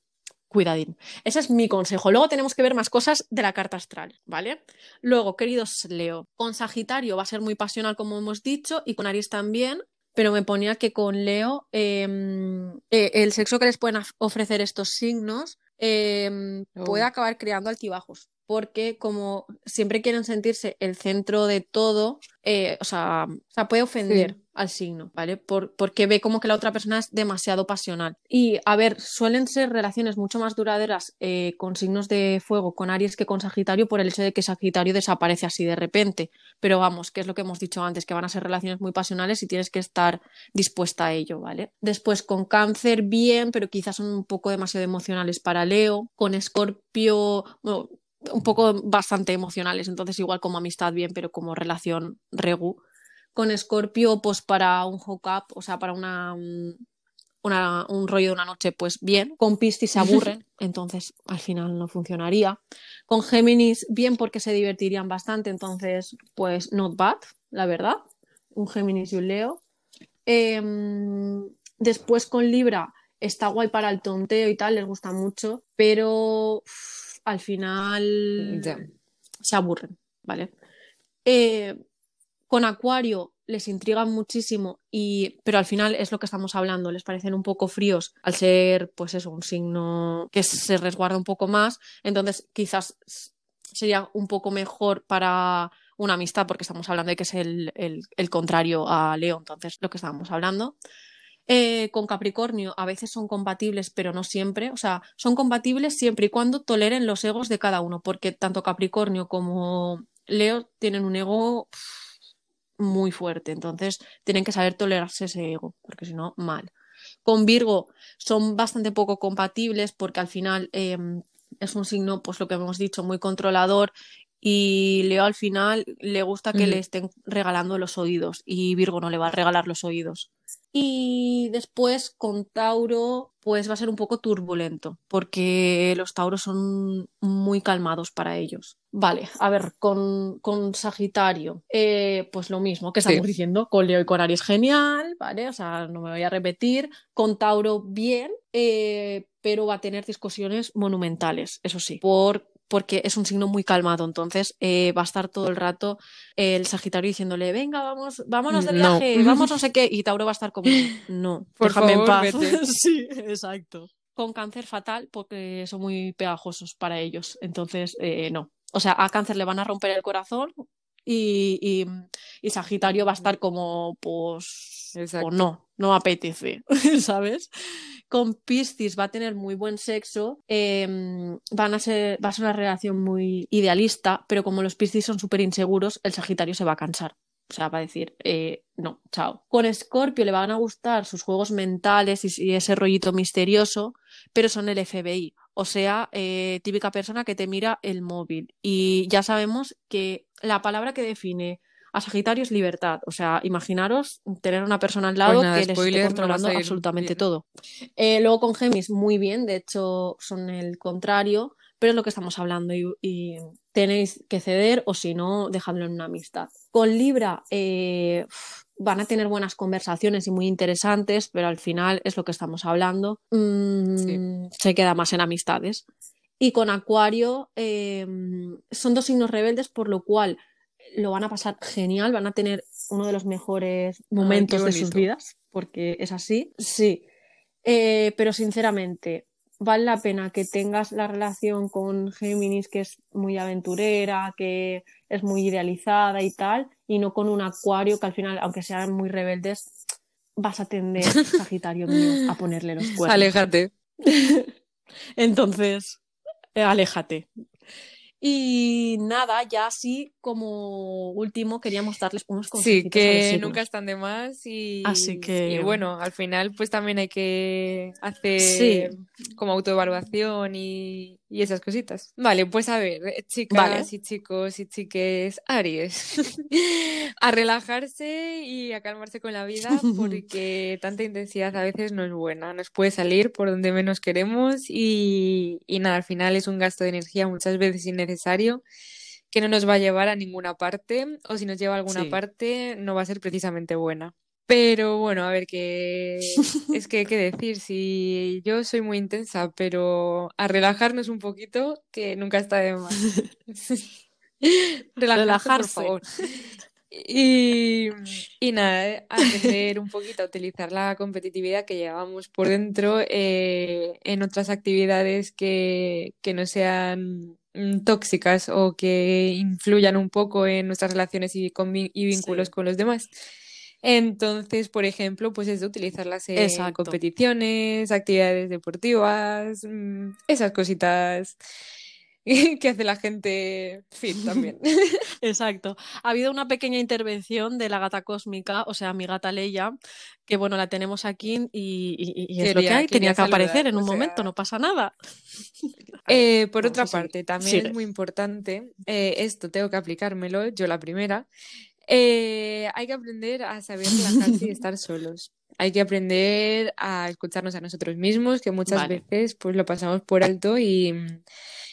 cuidadín. Ese es mi consejo. Luego tenemos que ver más cosas de la carta astral, ¿vale? Luego, queridos Leo, con Sagitario va a ser muy pasional, como hemos dicho, y con Aries también. Pero me ponía que con Leo eh, eh, el sexo que les pueden ofrecer estos signos eh, Oh. puede acabar creando altibajos. Porque como siempre quieren sentirse el centro de todo, eh, o, sea, o sea, puede ofender Sí. Al signo, ¿vale? Por- porque ve como que la otra persona es demasiado pasional. Y, a ver, suelen ser relaciones mucho más duraderas eh, con signos de fuego, con Aries, que con Sagitario, por el hecho de que Sagitario desaparece así de repente. Pero vamos, que es lo que hemos dicho antes, que van a ser relaciones muy pasionales y tienes que estar dispuesta a ello, ¿vale? Después con Cáncer, bien, pero quizás son un poco demasiado emocionales para Leo. Con Escorpio, un poco bastante emocionales, entonces igual como amistad bien, pero como relación regu. Con Escorpio, pues para un hookup, o sea, para una, una- un rollo de una noche, pues bien. Con Piscis se aburren, [LAUGHS] entonces al final no funcionaría. Con Géminis, bien porque se divertirían bastante, entonces pues not bad, la verdad. Un Géminis y un Leo. Em, después con Libra está guay para el tonteo y tal, les gusta mucho, pero al final se aburren, ¿vale? Eh, con Acuario les intrigan muchísimo, y, pero al final es lo que estamos hablando, les parecen un poco fríos al ser, pues eso, un signo que se resguarda un poco más, entonces quizás sería un poco mejor para una amistad, porque estamos hablando de que es el, el- contrario a Leo, entonces lo que estábamos hablando. Eh, con Capricornio a veces son compatibles, pero no siempre. O sea, son compatibles siempre y cuando toleren los egos de cada uno, porque tanto Capricornio como Leo tienen un ego muy fuerte, entonces tienen que saber tolerarse ese ego, porque si no, mal. Con Virgo son bastante poco compatibles porque al final eh, es un signo, pues lo que hemos dicho, muy controlador Y Leo al final le gusta que le estén regalando los oídos y Virgo no le va a regalar los oídos. Y después con Tauro, pues va a ser un poco turbulento, porque los Tauros son muy calmados para ellos. Vale, a ver, con, con Sagitario, eh, pues lo mismo que estamos diciendo, con Leo y con Aries genial, ¿vale? O sea, no me voy a repetir. Con Tauro, bien, eh, pero va a tener discusiones monumentales, eso sí, por porque es un signo muy calmado, entonces eh, va a estar todo el rato el Sagitario diciéndole, venga, vamos, vámonos de viaje, [LAUGHS] vamos no sé qué, y Tauro va a estar como, no, [LAUGHS] Por déjame en paz. [LAUGHS] sí, exacto. Con cáncer fatal porque son muy pegajosos para ellos, entonces eh, no. O sea, a cáncer le van a romper el corazón y, y, Sagitario va a estar como, pues, pues no, no apetece, [LAUGHS] ¿sabes? con Piscis va a tener muy buen sexo, em, van a ser, va a ser una relación muy idealista, pero como los Piscis son súper inseguros, el Sagitario se va a cansar. O sea, va a decir, eh, no, chao. Con Scorpio le van a gustar sus juegos mentales y, ese rollito misterioso, pero son el FBI. O sea, eh, típica persona que te mira el móvil. Y ya sabemos que la palabra que define a Sagitario es libertad. O sea, imaginaros tener una persona al lado pues que les esté controlando absolutamente todo. Eh, luego con Gemis, muy bien, de hecho son el contrario, pero es lo que estamos hablando y, tenéis que ceder o si no, dejadlo en una amistad. Con Libra eh, van a tener buenas conversaciones y muy interesantes, pero al final es lo que estamos hablando. Mm, se queda más en amistades. Y con Acuario eh, son dos signos rebeldes, por lo cual lo van a pasar genial, van a tener uno de los mejores momentos de sus vidas, porque es así. Sí. Eh, pero sinceramente, vale la pena que tengas la relación con Géminis, que es muy aventurera, que es muy idealizada y tal, y no con un Acuario que al final, aunque sean muy rebeldes, vas a tender, [LAUGHS] Sagitario mío, a ponerle los cuernos. Aléjate. [LAUGHS] Entonces, aléjate. Y nada, ya así como último queríamos darles unos consejos. Sí, que nunca están de más y, así que... bueno, al final pues también hay que hacer como autoevaluación y, y, esas cositas. Vale, pues a ver, eh, chicas y chicos y chiques Aries, [LAUGHS] a relajarse y a calmarse con la vida [LAUGHS] porque tanta intensidad a veces no es buena, nos puede salir por donde menos queremos y, y nada, al final es un gasto de energía muchas veces innecesario que no nos va a llevar a ninguna parte o si nos lleva a alguna parte no va a ser precisamente buena. Pero bueno, a ver, que [LAUGHS] es que qué decir, si yo soy muy intensa, pero a relajarnos un poquito, que nunca está de más. [LAUGHS] Relajarse, por favor. Y, y nada, aprender un poquito a utilizar la competitividad que llevamos por dentro eh, en otras actividades que, que no sean tóxicas o que influyan un poco en nuestras relaciones y, y vínculos con los demás. Entonces, por ejemplo, pues es de utilizarlas en competiciones, actividades deportivas, mm, esas cositas [LAUGHS] que hace la gente fit también. [LAUGHS] [LAUGHS] Exacto. Ha habido una pequeña intervención de la gata cósmica, o sea, mi gata Leia, que bueno, la tenemos aquí y, es lo que hay, tenía que aparecer en un momento, no pasa nada. Eh, por otra parte, también es muy importante, eh, esto tengo que aplicármelo, yo la primera, eh, hay que aprender a saber relajarse y estar solos. Hay que aprender a escucharnos a nosotros mismos, que muchas veces pues lo pasamos por alto y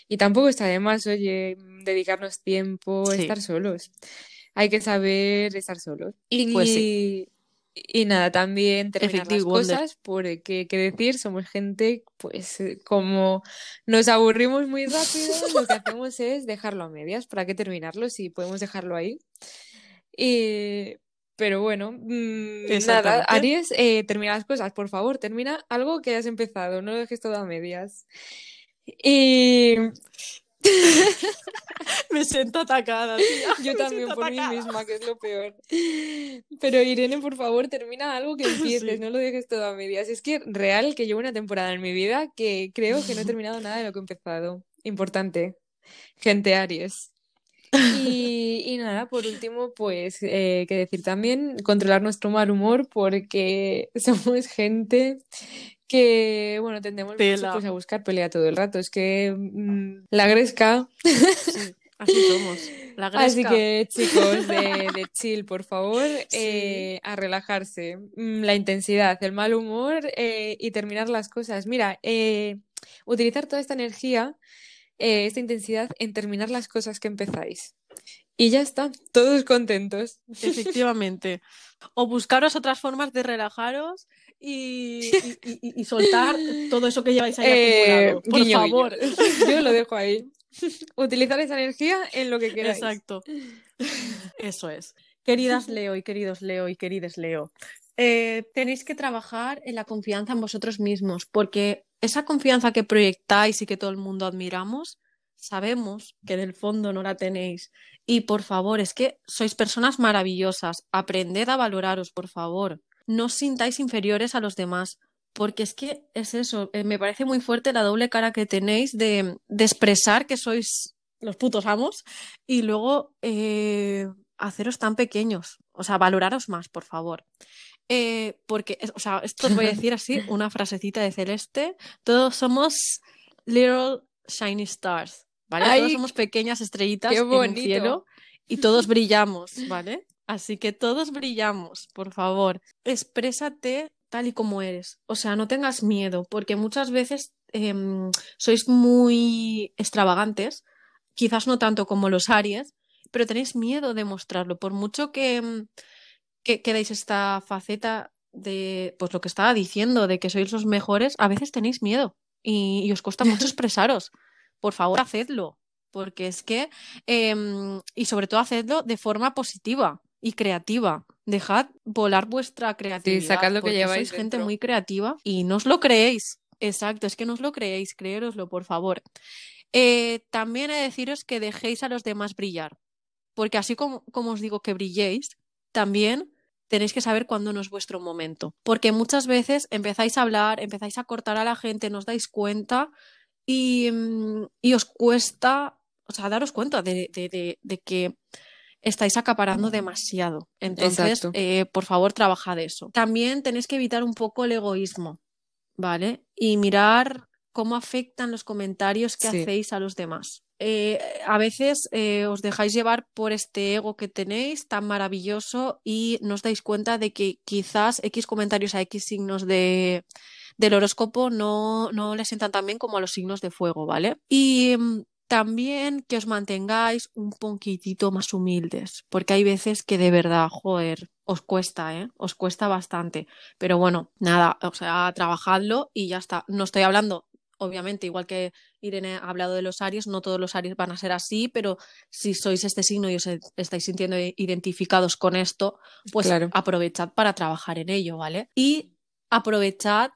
y tampoco está de más, oye, dedicarnos tiempo, a estar solos. Hay que saber estar solos. Y, pues y nada, también terminar las cosas, porque, qué decir, somos gente, pues, eh, como nos aburrimos muy rápido, [LAUGHS] lo que hacemos es dejarlo a medias. ¿Para qué terminarlo si podemos dejarlo ahí? Y, pero bueno, mm, nada, Aries, eh, termina las cosas, por favor, termina algo que hayas empezado, no lo dejes todo a medias. Y [LAUGHS] me siento atacada. [LAUGHS] Yo también por mí misma, que es lo peor. Pero Irene, por favor, termina algo que [LAUGHS] empieces, no lo dejes todo a medias. Es que real que llevo una temporada en mi vida que creo que no he terminado nada de lo que he empezado. Importante. Gente Aries. Y, nada, por último, pues, eh, que decir también, controlar nuestro mal humor porque somos gente que, bueno, tendemos pues, a buscar pelea todo el rato. Es que mm, la gresca Así somos. La [LAUGHS] Así que, chicos, de, de chill, por favor, [LAUGHS] Sí. eh, a relajarse. Mm, La intensidad, el mal humor eh, y terminar las cosas. Mira, eh, utilizar toda esta energía, esta intensidad en terminar las cosas que empezáis. Y ya está, todos contentos. [LAUGHS] Efectivamente. O buscaros otras formas de relajaros [LAUGHS] y, y- y- y soltar todo eso que lleváis ahí Eh, acumulado. Por guiño, favor. guiño. [LAUGHS] Yo lo dejo ahí. Utilizar esa energía en lo que queráis. Exacto. [LAUGHS] Eso es. Queridas Leo y queridos Leo y querides Leo, eh, tenéis que trabajar en la confianza en vosotros mismos, porque esa confianza que proyectáis y que todo el mundo admiramos, sabemos que en el fondo no la tenéis. Y por favor, es que sois personas maravillosas. Aprended a valoraros, por favor. No os sintáis inferiores a los demás. Porque es que es eso, eh, me parece muy fuerte la doble cara que tenéis de, de expresar que sois los putos amos y luego eh, haceros tan pequeños. O sea, valoraros más, por favor. Eh, porque, o sea, esto os voy a decir así, [LAUGHS] una frasecita de Celeste. Todos somos little shiny stars, ¿vale? Ay, todos somos pequeñas estrellitas en bonito. cielo y todos brillamos, ¿vale? Así que todos brillamos, por favor. Exprésate tal y como eres. O sea, no tengas miedo, porque muchas veces em, sois muy extravagantes, quizás no tanto como los Aries, pero tenéis miedo de mostrarlo. Por mucho que, em, que, que deis esta faceta de, pues lo que estaba diciendo, de que sois los mejores, a veces tenéis miedo y, y os cuesta mucho [LAUGHS] expresaros. Por favor, hacedlo, porque es que, em, y sobre todo hacedlo de forma positiva y creativa. Dejad volar vuestra creatividad. sacad lo que lleváis sois gente muy creativa y no os lo creéis. Exacto, es que no os lo creéis, creéroslo, por favor. Eh, también he de deciros que dejéis a los demás brillar, porque así como, como os digo que brilléis, también tenéis que saber cuándo no es vuestro momento, porque muchas veces empezáis a hablar, empezáis a cortar a la gente, no os dais cuenta y, mm, y os cuesta, o sea, daros cuenta de, de- de- de que estáis acaparando demasiado. Entonces, eh, por favor, trabajad eso. También tenéis que evitar un poco el egoísmo, ¿vale? Y mirar cómo afectan los comentarios que Sí. hacéis a los demás. Eh, a veces eh, os dejáis llevar por este ego que tenéis tan maravilloso y no os dais cuenta de que quizás X comentarios a X signos de, del horóscopo no, no les sientan tan bien como a los signos de fuego, ¿vale? Y mm, también que os mantengáis un poquitito más humildes, porque hay veces que de verdad, joder, os cuesta, ¿eh? Os cuesta bastante. Pero bueno, nada, o sea, trabajadlo y ya está. No estoy hablando, obviamente, igual que Irene ha hablado de los Aries, no todos los Aries van a ser así, pero si sois este signo y os e- estáis sintiendo identificados con esto, pues Claro. aprovechad para trabajar en ello, ¿vale? Y aprovechad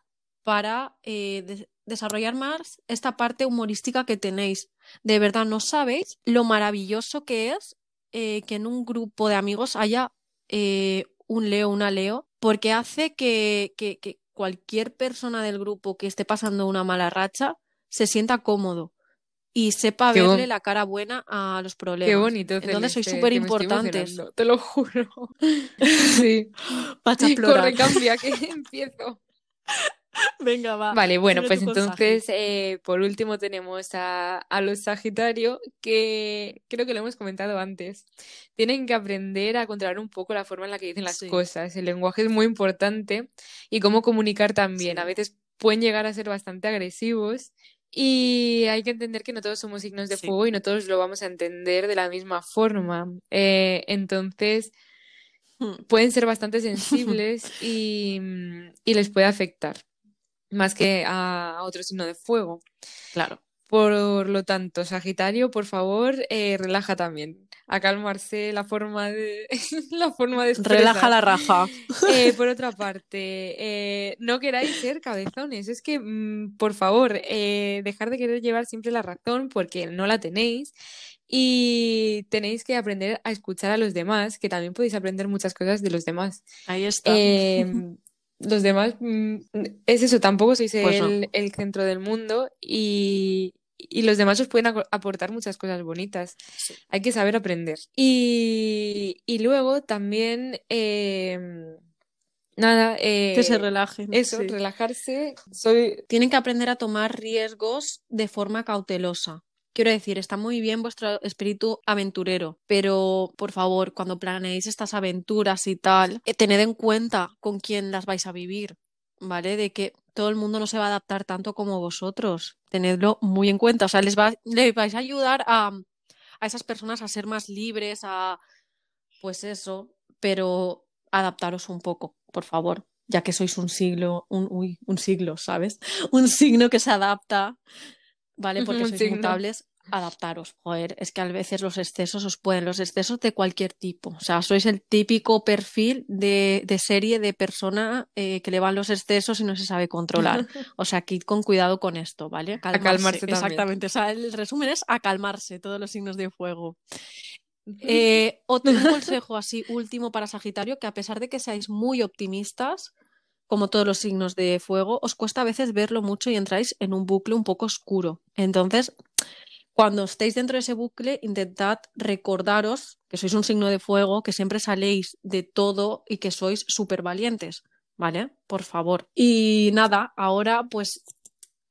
para eh, desarrollar más esta parte humorística que tenéis. De verdad, no sabéis lo maravilloso que es eh, que en un grupo de amigos haya eh, un Leo, una Leo, porque hace que, que- que cualquier persona del grupo que esté pasando una mala racha se sienta cómodo y sepa Qué verle bon- la cara buena a los problemas. Qué bonito, Entonces sois Celeste, súper emocionando, Te lo juro. [LAUGHS] Sí. Corre, cambia, que [LAUGHS] empiezo. [LAUGHS] Venga, va. Vale, bueno, pues entonces, eh, por último tenemos a, a los Sagitario, que creo que lo hemos comentado antes. Tienen que aprender a controlar un poco la forma en la que dicen las Sí. cosas. El lenguaje es muy importante y cómo comunicar también. A veces pueden llegar a ser bastante agresivos y hay que entender que no todos somos signos de Sí. fuego y no todos lo vamos a entender de la misma forma. Eh, entonces, Hmm. pueden ser bastante sensibles y, y les puede afectar, más que a, a otro signo de fuego. Claro. Por lo tanto, Sagitario, por favor, eh, relaja también. A calmarse la forma de, [LAUGHS] la forma de Relaja la raja. [LAUGHS] Eh, por [LAUGHS] otra parte, eh, no queráis ser cabezones. Es que, mm, por favor, dejar de querer llevar siempre la razón porque no la tenéis. Y tenéis que aprender a escuchar a los demás, que también podéis aprender muchas cosas de los demás. Ahí está. Eh, los demás, mm, es eso, tampoco sois Pues no. el, el centro del mundo y, y los demás os pueden aportar muchas cosas bonitas. Sí. Hay que saber aprender. Y, y luego también, eh, nada, que se eh, relajen. eso, sí. relajarse. Soy, Tienen que aprender a tomar riesgos de forma cautelosa. Quiero decir, está muy bien vuestro espíritu aventurero, pero por favor, cuando planeéis estas aventuras y tal, eh, tened en cuenta con quién las vais a vivir, ¿vale? De que todo el mundo no se va a adaptar tanto como vosotros. Tenedlo muy en cuenta. O sea, les, va, les vais a ayudar a, a esas personas a ser más libres, a pues eso, pero adaptaros un poco, por favor, ya que sois un siglo, un, uy, un siglo, ¿sabes? [LAUGHS] Un signo que se adapta, ¿vale? Porque sois mutables, adaptaros. Joder, es que a veces los excesos os pueden, los excesos de cualquier tipo. O sea, sois el típico perfil de, de serie de persona eh, que le van los excesos y no se sabe controlar. [LAUGHS] O sea, que con cuidado con esto, ¿vale? Calmarse, a calmarse Exactamente. O sea, el resumen es a calmarse todos los signos de fuego. Eh, otro [LAUGHS] consejo así último para Sagitario, que a pesar de que seáis muy optimistas, como todos los signos de fuego, os cuesta a veces verlo mucho y entráis en un bucle un poco oscuro. Entonces, cuando estéis dentro de ese bucle, intentad recordaros que sois un signo de fuego, que siempre saléis de todo y que sois súper valientes, ¿vale? Por favor. Y nada, ahora pues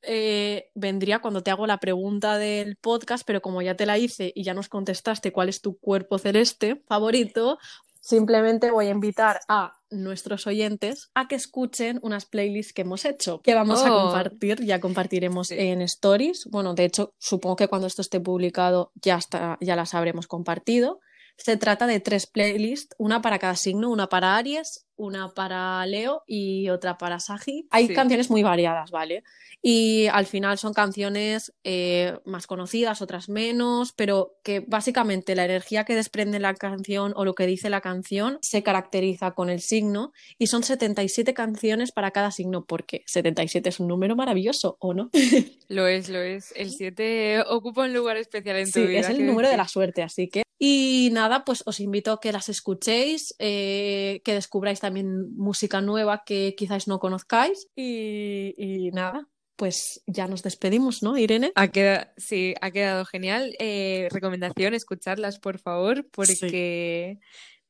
eh, vendría cuando te hago la pregunta del podcast, pero como ya te la hice y ya nos contestaste cuál es tu cuerpo celeste favorito, simplemente voy a invitar a nuestros oyentes a que escuchen unas playlists que hemos hecho, que vamos a oh. compartir, ya compartiremos en stories. Bueno, de hecho, supongo que cuando esto esté publicado ya, está, ya las habremos compartido. Se trata de tres playlists, una para cada signo, una para Aries, una para Leo y otra para Sagi. Hay canciones muy variadas, ¿vale? Y al final son canciones eh, más conocidas, otras menos, pero que básicamente la energía que desprende la canción o lo que dice la canción se caracteriza con el signo y son 77 canciones para cada signo, porque 77 es un número maravilloso, ¿o no? [LAUGHS] Lo es, lo es. El 7 ocupa un lugar especial en tu sí, vida. Es el número de la suerte, así que. Y nada, pues os invito a que las escuchéis, eh, que descubráis también música nueva que quizás no conozcáis. y nada, pues ya nos despedimos, ¿no, Irene? Ha quedado, sí, ha quedado genial. Eh, recomendación, escucharlas, por favor, porque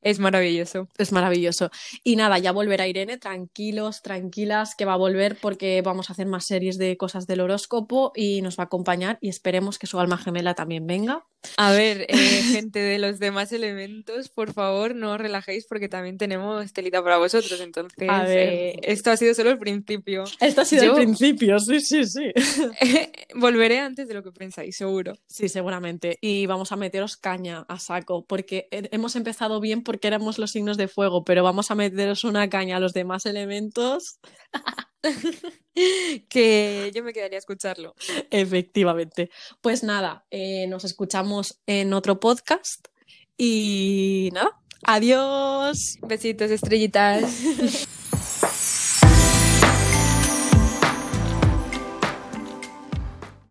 es maravilloso. Es maravilloso. Y nada, ya volverá Irene, tranquilos, tranquilas, que va a volver porque vamos a hacer más series de cosas del horóscopo y nos va a acompañar y esperemos que su alma gemela también venga. A ver, eh, gente de los demás elementos, por favor, no os relajéis porque también tenemos telita para vosotros. Entonces, eh, esto ha sido solo el principio. Esto ha sido el principio, sí, sí, sí. [LAUGHS] volveré antes de lo que pensáis, seguro. Sí, seguramente. Y vamos a meteros caña a saco porque hemos empezado bien porque éramos los signos de fuego, pero vamos a meteros una caña a los demás elementos. [LAUGHS] [LAUGHS] que yo me quedaría a escucharlo. Efectivamente. Pues nada, eh, nos escuchamos en otro podcast y nada, adiós. Besitos, estrellitas. [LAUGHS]